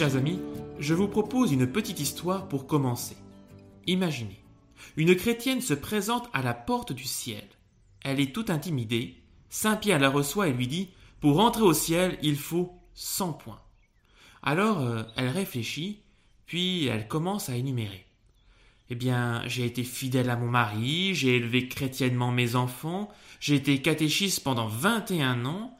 Chers amis, je vous propose une petite histoire pour commencer. Imaginez, une chrétienne se présente à la porte du ciel. Elle est toute intimidée. Saint Pierre la reçoit et lui dit Pour entrer au ciel, il faut 100 points. Alors euh, elle réfléchit, puis elle commence à énumérer. Eh bien, j'ai été fidèle à mon mari, j'ai élevé chrétiennement mes enfants, j'ai été catéchiste pendant 21 ans,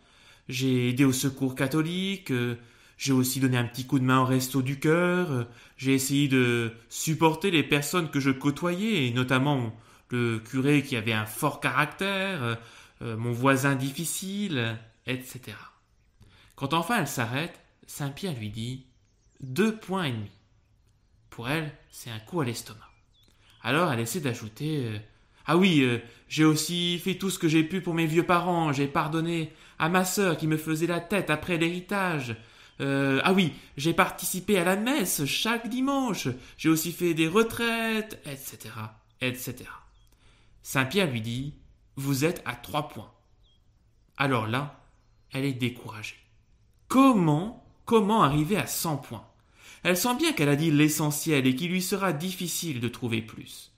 j'ai aidé au secours catholique, euh, j'ai aussi donné un petit coup de main au resto du cœur, j'ai essayé de supporter les personnes que je côtoyais, notamment le curé qui avait un fort caractère, euh, mon voisin difficile, etc. Quand enfin elle s'arrête, Saint Pierre lui dit deux points et demi. Pour elle, c'est un coup à l'estomac. Alors elle essaie d'ajouter euh, Ah oui, euh, j'ai aussi fait tout ce que j'ai pu pour mes vieux parents, j'ai pardonné à ma sœur qui me faisait la tête après l'héritage. Euh, ah oui, j'ai participé à la messe chaque dimanche, j'ai aussi fait des retraites, etc., etc. Saint-Pierre lui dit Vous êtes à trois points. Alors là, elle est découragée. Comment, comment arriver à cent points? Elle sent bien qu'elle a dit l'essentiel et qu'il lui sera difficile de trouver plus.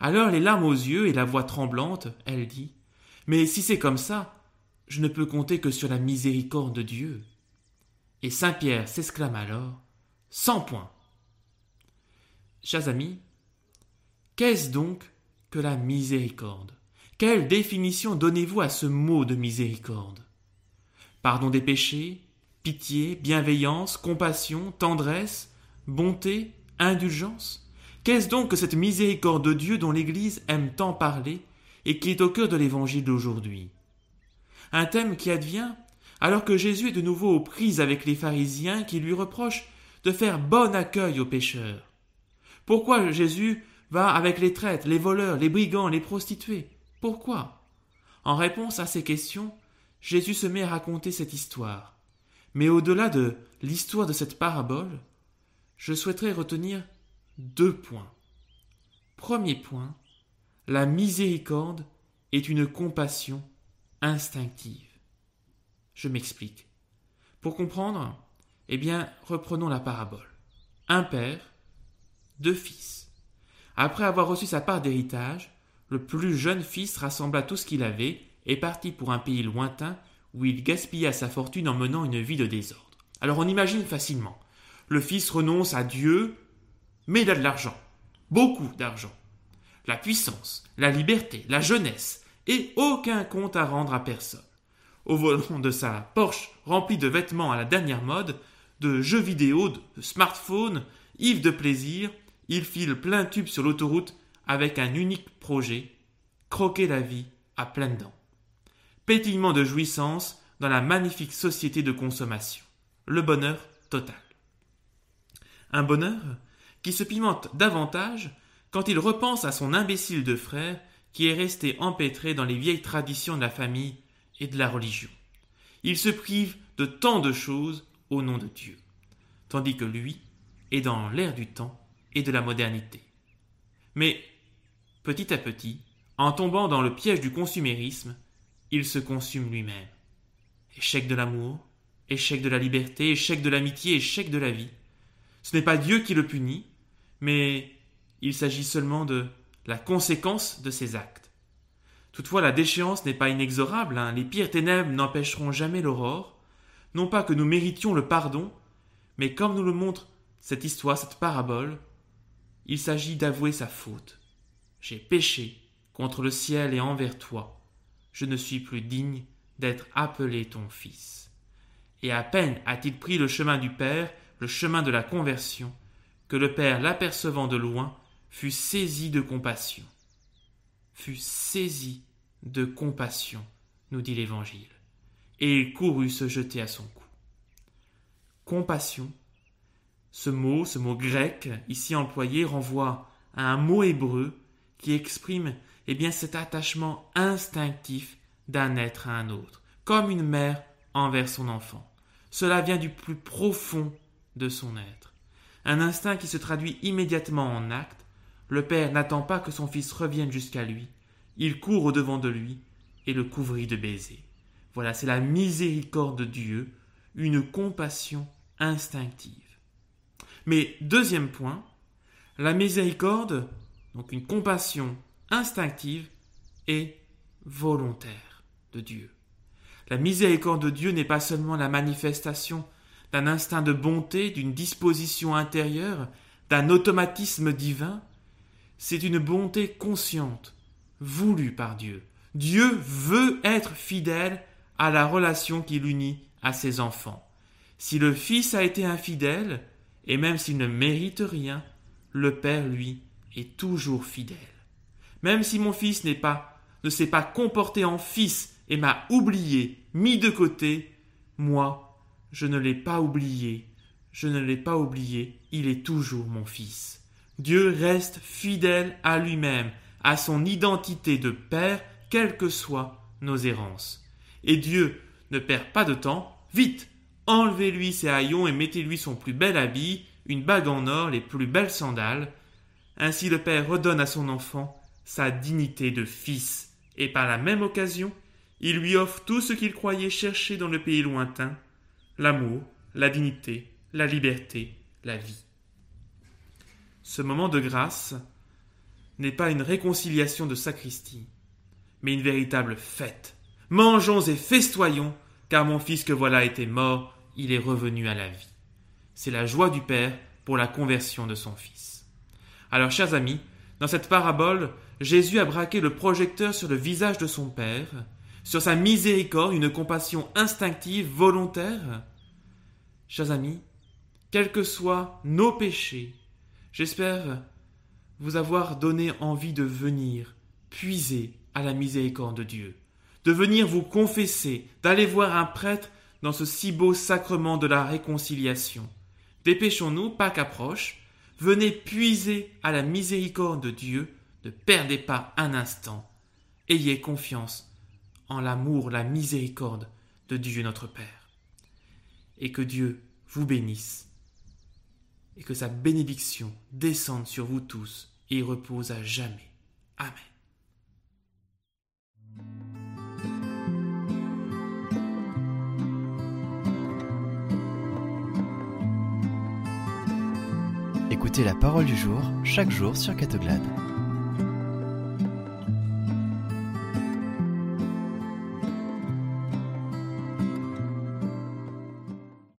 Alors, les larmes aux yeux et la voix tremblante, elle dit Mais si c'est comme ça, je ne peux compter que sur la miséricorde de Dieu. Et saint Pierre s'exclame alors Cent points. Chers amis, qu'est-ce donc que la miséricorde? Quelle définition donnez-vous à ce mot de miséricorde? Pardon des péchés, pitié, bienveillance, compassion, tendresse, bonté, indulgence? Qu'est-ce donc que cette miséricorde de Dieu dont l'Église aime tant parler et qui est au cœur de l'Évangile d'aujourd'hui? Un thème qui advient alors que Jésus est de nouveau aux prises avec les pharisiens qui lui reprochent de faire bon accueil aux pécheurs. Pourquoi Jésus va avec les traîtres, les voleurs, les brigands, les prostituées? Pourquoi? En réponse à ces questions, Jésus se met à raconter cette histoire. Mais au-delà de l'histoire de cette parabole, je souhaiterais retenir deux points. Premier point, la miséricorde est une compassion instinctive. Je m'explique. Pour comprendre, eh bien, reprenons la parabole. Un père, deux fils. Après avoir reçu sa part d'héritage, le plus jeune fils rassembla tout ce qu'il avait et partit pour un pays lointain où il gaspilla sa fortune en menant une vie de désordre. Alors on imagine facilement. Le fils renonce à Dieu, mais il a de l'argent. Beaucoup d'argent. La puissance, la liberté, la jeunesse, et aucun compte à rendre à personne. Au volant de sa Porsche remplie de vêtements à la dernière mode, de jeux vidéo, de smartphones, ivre de plaisir, il file plein tube sur l'autoroute avec un unique projet croquer la vie à pleines dents pétillement de jouissance dans la magnifique société de consommation. Le bonheur total. Un bonheur qui se pimente davantage quand il repense à son imbécile de frère qui est resté empêtré dans les vieilles traditions de la famille et de la religion. Il se prive de tant de choses au nom de Dieu, tandis que lui est dans l'air du temps et de la modernité. Mais, petit à petit, en tombant dans le piège du consumérisme, il se consume lui-même. Échec de l'amour, échec de la liberté, échec de l'amitié, échec de la vie. Ce n'est pas Dieu qui le punit, mais il s'agit seulement de la conséquence de ses actes. Toutefois, la déchéance n'est pas inexorable, hein. les pires ténèbres n'empêcheront jamais l'aurore, non pas que nous méritions le pardon, mais comme nous le montre cette histoire, cette parabole, il s'agit d'avouer sa faute. J'ai péché contre le ciel et envers toi je ne suis plus digne d'être appelé ton fils. Et à peine a-t-il pris le chemin du Père, le chemin de la conversion, que le Père, l'apercevant de loin, fut saisi de compassion. Fut saisi de compassion, nous dit l'Évangile, et il courut se jeter à son cou. Compassion, ce mot, ce mot grec ici employé renvoie à un mot hébreu qui exprime eh bien cet attachement instinctif d'un être à un autre, comme une mère envers son enfant. Cela vient du plus profond de son être. Un instinct qui se traduit immédiatement en acte. Le père n'attend pas que son fils revienne jusqu'à lui. Il court au devant de lui et le couvrit de baisers. Voilà, c'est la miséricorde de Dieu, une compassion instinctive. Mais deuxième point, la miséricorde, donc une compassion instinctive, est volontaire de Dieu. La miséricorde de Dieu n'est pas seulement la manifestation d'un instinct de bonté, d'une disposition intérieure, d'un automatisme divin, c'est une bonté consciente, voulue par Dieu. Dieu veut être fidèle à la relation qui l'unit à ses enfants. Si le Fils a été infidèle, et même s'il ne mérite rien, le Père, lui, est toujours fidèle. Même si mon Fils n'est pas, ne s'est pas comporté en Fils et m'a oublié, mis de côté, moi, je ne l'ai pas oublié, je ne l'ai pas oublié, il est toujours mon Fils. Dieu reste fidèle à lui-même, à son identité de Père, quelles que soient nos errances. Et Dieu ne perd pas de temps, vite, enlevez-lui ses haillons et mettez-lui son plus bel habit, une bague en or, les plus belles sandales. Ainsi le Père redonne à son enfant sa dignité de fils, et par la même occasion, il lui offre tout ce qu'il croyait chercher dans le pays lointain, l'amour, la dignité, la liberté, la vie. Ce moment de grâce n'est pas une réconciliation de sacristie, mais une véritable fête. Mangeons et festoyons, car mon fils que voilà était mort, il est revenu à la vie. C'est la joie du Père pour la conversion de son fils. Alors, chers amis, dans cette parabole, Jésus a braqué le projecteur sur le visage de son Père, sur sa miséricorde, une compassion instinctive, volontaire. Chers amis, quels que soient nos péchés, j'espère vous avoir donné envie de venir puiser à la miséricorde de Dieu, de venir vous confesser, d'aller voir un prêtre dans ce si beau sacrement de la réconciliation. Dépêchons-nous, Pâques approche, venez puiser à la miséricorde de Dieu, ne perdez pas un instant, ayez confiance en l'amour, la miséricorde de Dieu notre Père. Et que Dieu vous bénisse, et que sa bénédiction descende sur vous tous et repose à jamais. Amen. Écoutez la parole du jour chaque jour sur Catoglade.